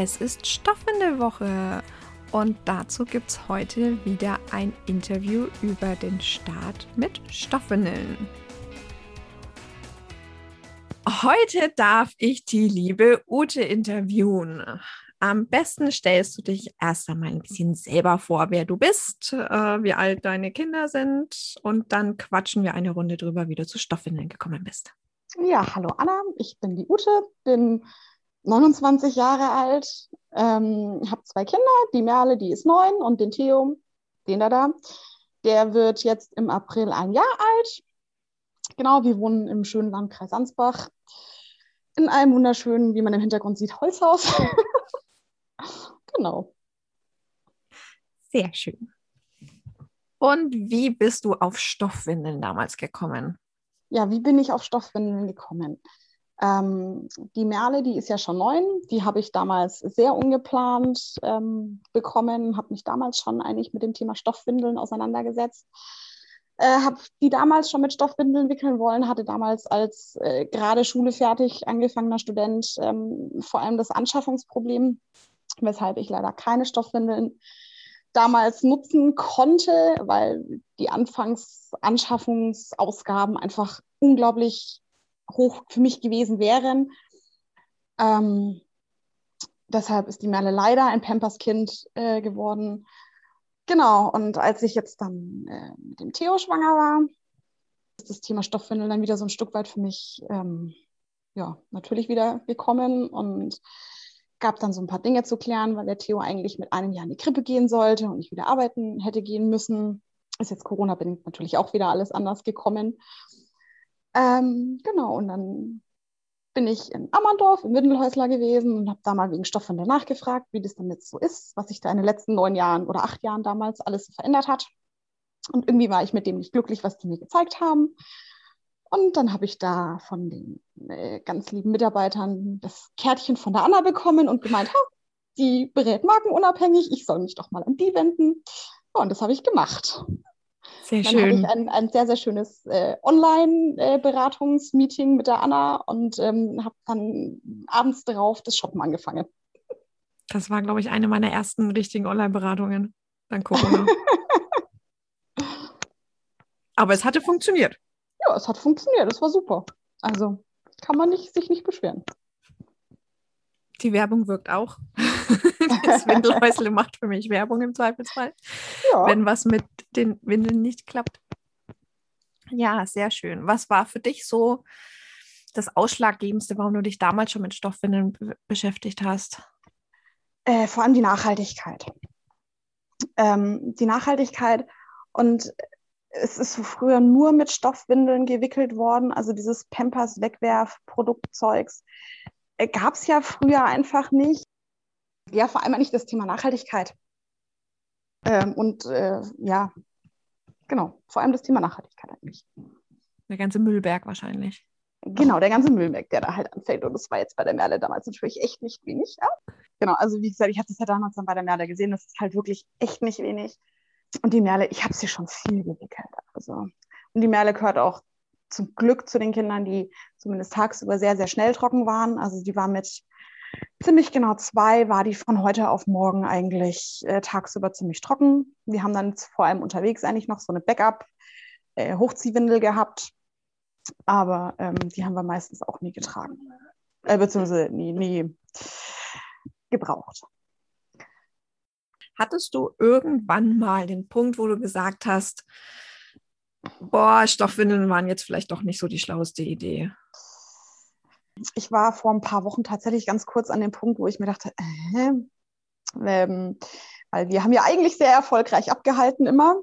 Es ist Stoffwindelwoche und dazu gibt es heute wieder ein Interview über den Start mit Stoffwindeln. Heute darf ich die liebe Ute interviewen. Am besten stellst du dich erst einmal ein bisschen selber vor, wer du bist, äh, wie alt deine Kinder sind und dann quatschen wir eine Runde drüber, wie du zu Stoffwindeln gekommen bist. Ja, hallo Anna, ich bin die Ute, bin 29 Jahre alt, ähm, habe zwei Kinder, die Merle, die ist neun und den Theo, den da da, der wird jetzt im April ein Jahr alt. Genau, wir wohnen im schönen Landkreis Ansbach in einem wunderschönen, wie man im Hintergrund sieht, Holzhaus. genau. Sehr schön. Und wie bist du auf Stoffwindeln damals gekommen? Ja, wie bin ich auf Stoffwindeln gekommen? Ähm, die Merle, die ist ja schon neun, die habe ich damals sehr ungeplant ähm, bekommen, habe mich damals schon eigentlich mit dem Thema Stoffwindeln auseinandergesetzt. Äh, habe die damals schon mit Stoffwindeln wickeln wollen, hatte damals als äh, gerade Schule fertig angefangener Student ähm, vor allem das Anschaffungsproblem, weshalb ich leider keine Stoffwindeln damals nutzen konnte, weil die Anfangsanschaffungsausgaben einfach unglaublich hoch für mich gewesen wären. Ähm, deshalb ist die Merle leider ein Pampers-Kind äh, geworden. Genau, und als ich jetzt dann äh, mit dem Theo schwanger war, ist das Thema Stoffwindel dann wieder so ein Stück weit für mich ähm, ja, natürlich wieder gekommen und gab dann so ein paar Dinge zu klären, weil der Theo eigentlich mit einem Jahr in die Krippe gehen sollte und ich wieder arbeiten hätte gehen müssen. Ist jetzt Corona-bedingt natürlich auch wieder alles anders gekommen. Ähm, genau, und dann bin ich in Ammerndorf im Windelhäusler gewesen und habe da mal wegen Stoffwindel nachgefragt, wie das dann jetzt so ist, was sich da in den letzten neun Jahren oder acht Jahren damals alles verändert hat. Und irgendwie war ich mit dem nicht glücklich, was die mir gezeigt haben. Und dann habe ich da von den äh, ganz lieben Mitarbeitern das Kärtchen von der Anna bekommen und gemeint, ha, die berät markenunabhängig, ich soll mich doch mal an die wenden. Ja, und das habe ich gemacht. Sehr dann schön. hatte ich ein, ein sehr, sehr schönes äh, Online-Beratungsmeeting mit der Anna und ähm, habe dann abends darauf das Shoppen angefangen. Das war, glaube ich, eine meiner ersten richtigen Online-Beratungen. Dann Corona. Aber es hatte funktioniert. Ja, es hat funktioniert. Es war super. Also kann man nicht, sich nicht beschweren. Die Werbung wirkt auch. das Windelhäusle macht für mich Werbung im Zweifelsfall, Ja. wenn was mit den Windeln nicht klappt. Ja, sehr schön. Was war für dich so das Ausschlaggebendste, warum du dich damals schon mit Stoffwindeln be beschäftigt hast? Äh, vor allem die Nachhaltigkeit. Ähm, die Nachhaltigkeit und es ist früher nur mit Stoffwindeln gewickelt worden, also dieses Pampers Wegwerf-Produktzeugs äh, gab es ja früher einfach nicht. Ja, vor allem nicht das Thema Nachhaltigkeit. Ähm, und äh, ja, genau, vor allem das Thema Nachhaltigkeit eigentlich. Der ganze Müllberg wahrscheinlich. Genau, der ganze Müllberg, der da halt anfällt. Und das war jetzt bei der Merle damals natürlich echt nicht wenig. Ja? Genau, also wie gesagt, ich habe das ja damals dann bei der Merle gesehen, das ist halt wirklich echt nicht wenig. Und die Merle, ich habe sie schon viel gewickelt. Also. Und die Merle gehört auch zum Glück zu den Kindern, die zumindest tagsüber sehr, sehr schnell trocken waren. Also die war mit ziemlich genau zwei, war die von heute auf morgen eigentlich äh, tagsüber ziemlich trocken. Wir haben dann vor allem unterwegs eigentlich noch so eine Backup-Hochziehwindel gehabt. Aber ähm, die haben wir meistens auch nie getragen. Äh, beziehungsweise nie, nie gebraucht. Hattest du irgendwann mal den Punkt, wo du gesagt hast, boah, Stoffwindeln waren jetzt vielleicht doch nicht so die schlauste Idee? Ich war vor ein paar Wochen tatsächlich ganz kurz an dem Punkt, wo ich mir dachte, äh, ähm, weil wir haben ja eigentlich sehr erfolgreich abgehalten immer.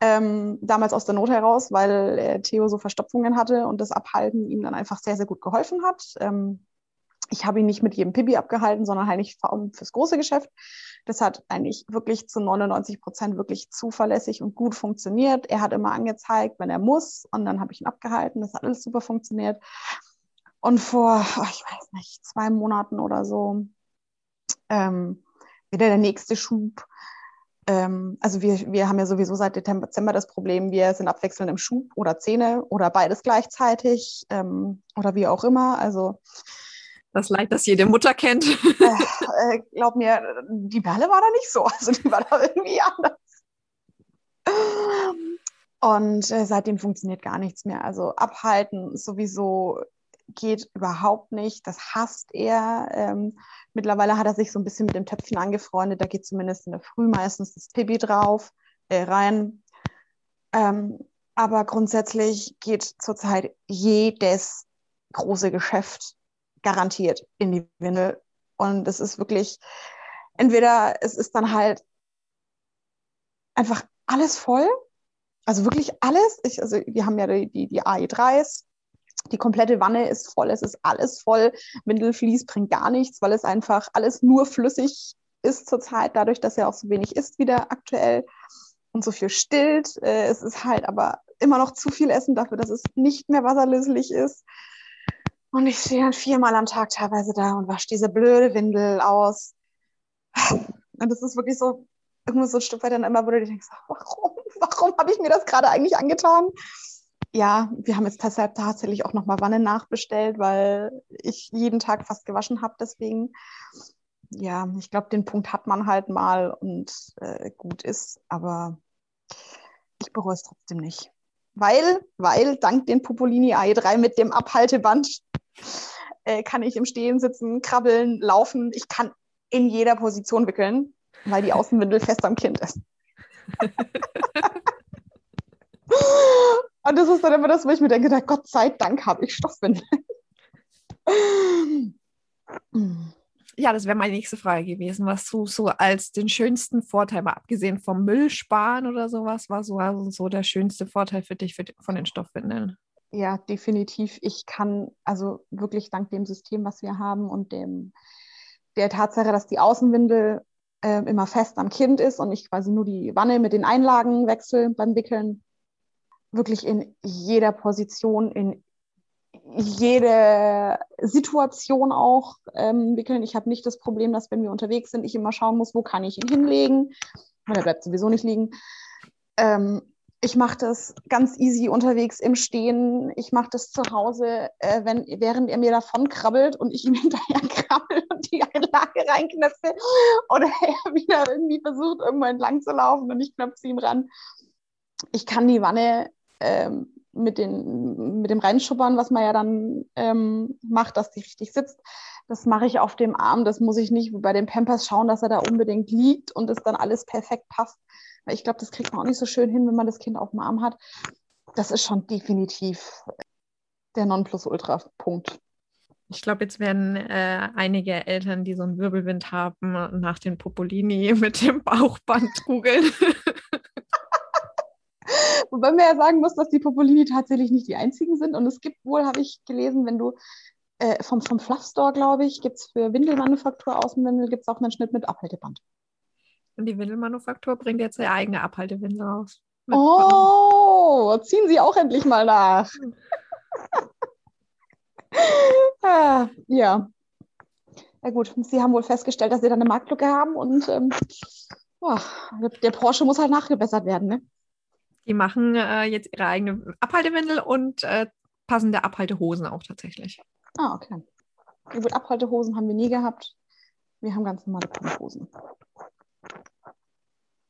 Ähm, damals aus der Not heraus, weil äh, Theo so Verstopfungen hatte und das Abhalten ihm dann einfach sehr, sehr gut geholfen hat. Ähm, Ich habe ihn nicht mit jedem Pipi abgehalten, sondern eigentlich allem fürs große Geschäft. Das hat eigentlich wirklich zu 99 Prozent wirklich zuverlässig und gut funktioniert. Er hat immer angezeigt, wenn er muss, und dann habe ich ihn abgehalten. Das hat alles super funktioniert. Und vor, ich weiß nicht, zwei Monaten oder so, ähm, wieder der nächste Schub. Ähm, also wir, wir haben ja sowieso seit Dezember das Problem, wir sind abwechselnd im Schub oder Zähne oder beides gleichzeitig ähm, oder wie auch immer. Also das Leid, das jede Mutter kennt. Äh, glaub mir, die Perle war da nicht so. Also die war da irgendwie anders. Und äh, seitdem funktioniert gar nichts mehr. Also abhalten sowieso geht überhaupt nicht. Das hasst er. Ähm, mittlerweile hat er sich so ein bisschen mit dem Töpfchen angefreundet. Da geht zumindest in der Früh meistens das Pipi drauf, äh, rein. Ähm, aber grundsätzlich geht zurzeit jedes große Geschäft garantiert in die Windel. Und es ist wirklich, entweder es ist dann halt einfach alles voll, also wirklich alles. Ich, also wir haben ja die, die, die AE3s, die komplette Wanne ist voll, es ist alles voll. Windelflies bringt gar nichts, weil es einfach alles nur flüssig ist zurzeit, dadurch, dass er auch so wenig isst wieder aktuell und so viel stillt. Äh, es ist halt aber immer noch zu viel Essen dafür, dass es nicht mehr wasserlöslich ist. Und ich stehe dann viermal am Tag teilweise da und wasche diese blöde Windel aus. Und das ist wirklich so, irgendwo so ein Stück weit dann immer, wo du denkst, warum, warum habe ich mir das gerade eigentlich angetan? Ja, wir haben jetzt deshalb tatsächlich auch nochmal Wanne nachbestellt, weil ich jeden Tag fast gewaschen habe. Deswegen, ja, ich glaube, den Punkt hat man halt mal und äh, gut ist. Aber ich bereue es trotzdem nicht. Weil, weil dank den Popolini AE3 mit dem Abhalteband äh, kann ich im Stehen sitzen, krabbeln, laufen. Ich kann in jeder Position wickeln, weil die Außenwindel fest am Kind ist. Und das ist dann immer das, wo ich mir denke, Gott sei Dank habe ich Stoffwindeln. Ja, das wäre meine nächste Frage gewesen, was du so als den schönsten Vorteil, mal abgesehen vom Müll sparen oder sowas, war so, also so der schönste Vorteil für dich für, von den Stoffwindeln? Ja, definitiv. Ich kann also wirklich dank dem System, was wir haben und dem der Tatsache, dass die Außenwindel äh, immer fest am Kind ist und ich quasi nur die Wanne mit den Einlagen wechsle beim Wickeln, wirklich in jeder Position, in jede Situation auch ähm, wickeln. Ich habe nicht das Problem, dass wenn wir unterwegs sind, ich immer schauen muss, wo kann ich ihn hinlegen. Weil er bleibt sowieso nicht liegen. Ähm, ich mache das ganz easy unterwegs im Stehen. Ich mache das zu Hause, äh, wenn, während er mir davon krabbelt und ich ihm hinterher krabbel und die Einlage reinknöpfe oder er wieder irgendwie versucht, irgendwo entlang zu laufen und ich knöpfe ihm ran. Ich kann die Wanne ähm, mit, den, mit dem Reinschuppern, was man ja dann ähm, macht, dass die richtig sitzt, das mache ich auf dem Arm. Das muss ich nicht bei den Pampers schauen, dass er da unbedingt liegt und es dann alles perfekt passt weil ich glaube, das kriegt man auch nicht so schön hin, wenn man das Kind auf dem Arm hat. Das ist schon definitiv der Nonplusultra-Punkt. Ich glaube, jetzt werden äh, einige Eltern, die so einen Wirbelwind haben, nach den Popolini mit dem Bauchband googeln. Wobei man ja sagen muss, dass die Popolini tatsächlich nicht die einzigen sind. Und es gibt wohl, habe ich gelesen, wenn du äh, vom, vom Fluff Store, glaube ich, gibt es für Windelmanufaktur Außenwindel, gibt es auch einen Schnitt mit Abhalteband. Und die Windelmanufaktur bringt jetzt ihre eigene Abhaltewindel raus. Oh, ziehen Sie auch endlich mal nach. ah, ja. Ja gut, Sie haben wohl festgestellt, dass Sie da eine Marktlücke haben und ähm, oh, der Porsche muss halt nachgebessert werden. Ne? Die machen äh, jetzt ihre eigene Abhaltewindel und äh, passende Abhaltehosen auch tatsächlich. Ah, okay. Gut, Abhaltehosen haben wir nie gehabt. Wir haben ganz normale Pumphosen.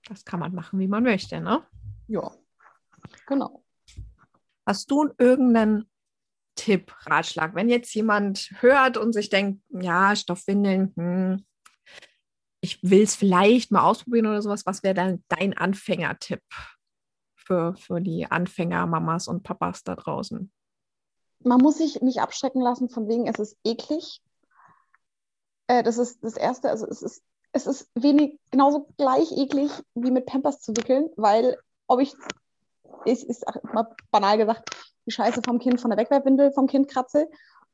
Das kann man machen, wie man möchte, ne? Ja, genau. Hast du irgendeinen Tipp, Ratschlag, wenn jetzt jemand hört und sich denkt, ja, Stoffwindeln, hm, ich will es vielleicht mal ausprobieren oder sowas, was wäre dann dein Anfängertipp für, für die Anfänger-Mamas und Papas da draußen? Man muss sich nicht abschrecken lassen, von wegen, es ist eklig. Äh, das ist das Erste, also es ist es ist wenig, genauso gleich eklig wie mit Pampers zu wickeln, weil ob ich, ist, ist mal banal gesagt, die Scheiße vom Kind von der Wegwerfwindel vom Kind kratze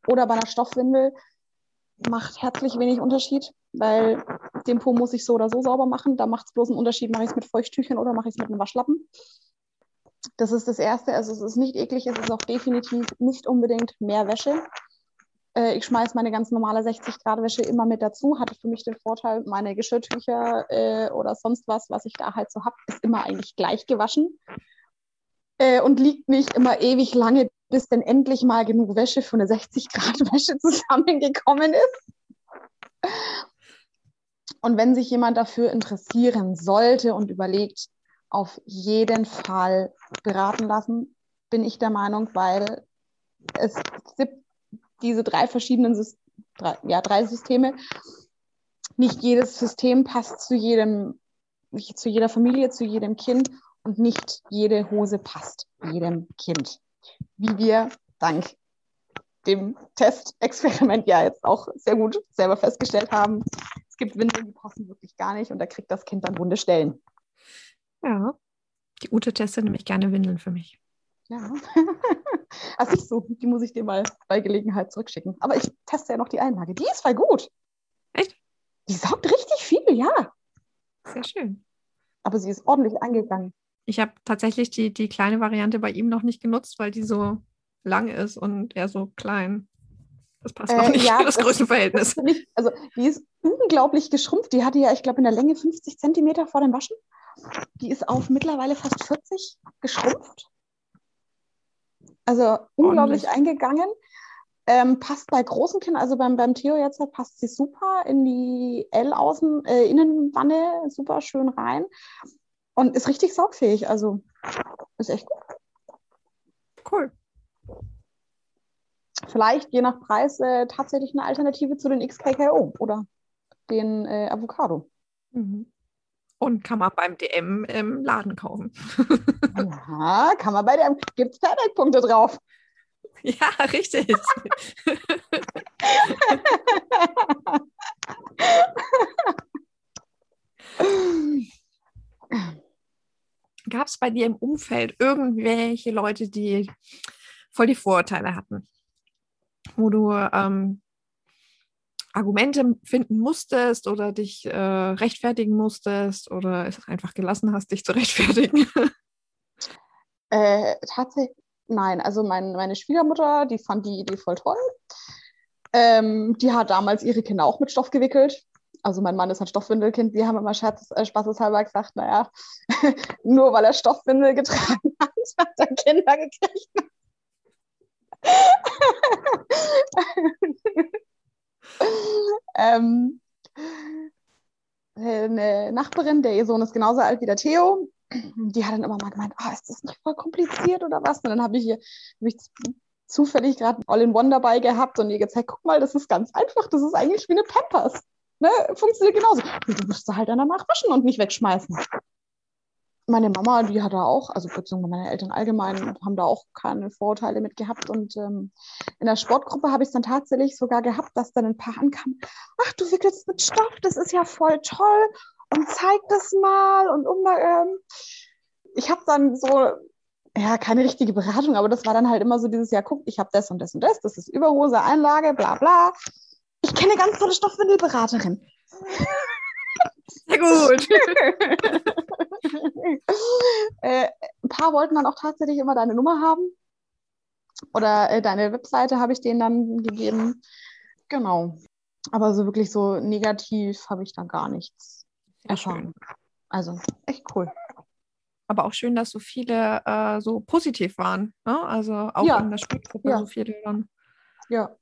oder bei einer Stoffwindel, macht herzlich wenig Unterschied, weil den Po muss ich so oder so sauber machen. Da macht es bloß einen Unterschied, mache ich es mit Feuchttüchern oder mache ich es mit einem Waschlappen. Das ist das Erste. Also es ist nicht eklig, es ist auch definitiv nicht unbedingt mehr Wäsche. Äh, ich schmeiße meine ganz normale 60-Grad-Wäsche immer mit dazu. Hatte für mich den Vorteil, meine Geschirrtücher äh, oder sonst was, was ich da halt so habe, ist immer eigentlich gleich gewaschen. Äh, und liegt nicht immer ewig lange, bis dann endlich mal genug Wäsche für eine 60-Grad-Wäsche zusammengekommen ist. Und wenn sich jemand dafür interessieren sollte und überlegt, auf jeden Fall beraten lassen, bin ich der Meinung, weil es diese drei verschiedenen drei, ja, drei Systeme. Nicht jedes System passt zu jedem, zu jeder Familie, zu jedem Kind und nicht jede Hose passt jedem Kind. Wie wir dank dem Testexperiment ja jetzt auch sehr gut selber festgestellt haben. Es gibt Windeln, die passen wirklich gar nicht und da kriegt das Kind dann wunde Stellen. Ja, die Ute testet nämlich gerne Windeln für mich. Ja, also ich so, die muss ich dir mal bei Gelegenheit zurückschicken. Aber ich teste ja noch die Einlage. Die ist voll gut. Echt? Die saugt richtig viel, ja. Sehr schön. Aber sie ist ordentlich eingegangen. Ich habe tatsächlich die, die kleine Variante bei ihm noch nicht genutzt, weil die so lang ist und er so klein. Das passt auch äh, nicht ja, für das, das Größenverhältnis. Nicht, also die ist unglaublich geschrumpft. Die hatte ja, ich glaube, in der Länge 50 Zentimeter vor dem Waschen. Die ist auf mittlerweile fast 40 geschrumpft. Also unglaublich Ordentlich. eingegangen. Ähm, passt bei großen Kindern, also beim, beim Theo jetzt passt sie super in die L-Außen, äh, Innenwanne, super schön rein und ist richtig saugfähig. Also ist echt gut. Cool. Vielleicht je nach Preis äh, tatsächlich eine Alternative zu den XKKO oder den äh, Avocado. Mhm. Und kann man beim DM im Laden kaufen. ja, kann man bei DM. Gibt es Payback-Punkte drauf? Ja, richtig. Gab es bei dir im Umfeld irgendwelche Leute, die voll die Vorurteile hatten? Wo du ähm, Argumente finden musstest oder dich äh, rechtfertigen musstest oder es einfach gelassen hast, dich zu rechtfertigen? Äh, tatsächlich, nein. Also mein, meine Schwiegermutter, die fand die Idee voll toll. Ähm, die hat damals ihre Kinder auch mit Stoff gewickelt. Also mein Mann ist ein Stoffwindelkind. Wir haben immer Scherz, äh, spaßeshalber gesagt, naja, nur weil er Stoffwindel getragen hat, hat er Kinder gekriegt. ähm, eine Nachbarin, der ihr Sohn ist genauso alt wie der Theo, die hat dann immer mal gemeint, oh, ist das nicht voll kompliziert oder was? Und dann habe ich hier hab ich zufällig gerade All-in-One dabei gehabt und ihr gezeigt, guck mal, das ist ganz einfach, das ist eigentlich wie eine Pampers. Ne? Funktioniert genauso. Du musst sie halt dann danach waschen und nicht wegschmeißen meine Mama, die hat da auch, also beziehungsweise meine Eltern allgemein, haben da auch keine Vorurteile mit gehabt. Und ähm, in der Sportgruppe habe ich es dann tatsächlich sogar gehabt, dass dann ein paar ankamen, ach, du wickelst mit Stoff, das ist ja voll toll und zeig das mal. Und um, ähm, ich habe dann so, ja, keine richtige Beratung, aber das war dann halt immer so dieses, ja, guck, ich habe das und das und das, das ist Überhose, Einlage, bla bla. Ich kenne ganz tolle Stoffwindelberaterin. Sehr gut. äh, ein paar wollten dann auch tatsächlich immer deine Nummer haben. Oder äh, deine Webseite habe ich denen dann gegeben. Genau. Aber so wirklich so negativ habe ich da gar nichts erfahren. Also echt cool. Aber auch schön, dass so viele äh, so positiv waren. Ne? Also auch ja. in der Spielgruppe ja. so viele dann. Ja.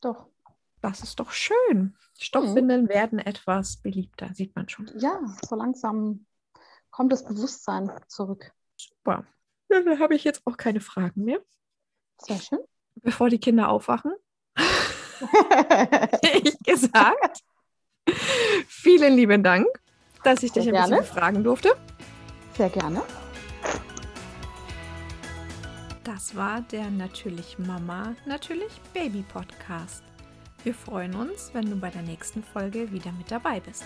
Doch. Das ist doch schön. Stoffwindeln mhm. werden etwas beliebter, sieht man schon. Ja, so langsam kommt das Bewusstsein zurück. Super. Ja, dann habe ich jetzt auch keine Fragen mehr. Sehr schön. Bevor die Kinder aufwachen, ich gesagt. Vielen lieben Dank, dass ich Sehr dich ein gerne. bisschen fragen durfte. Sehr gerne. Das war der Natürlich Mama, Natürlich Baby Podcast. Wir freuen uns, wenn du bei der nächsten Folge wieder mit dabei bist.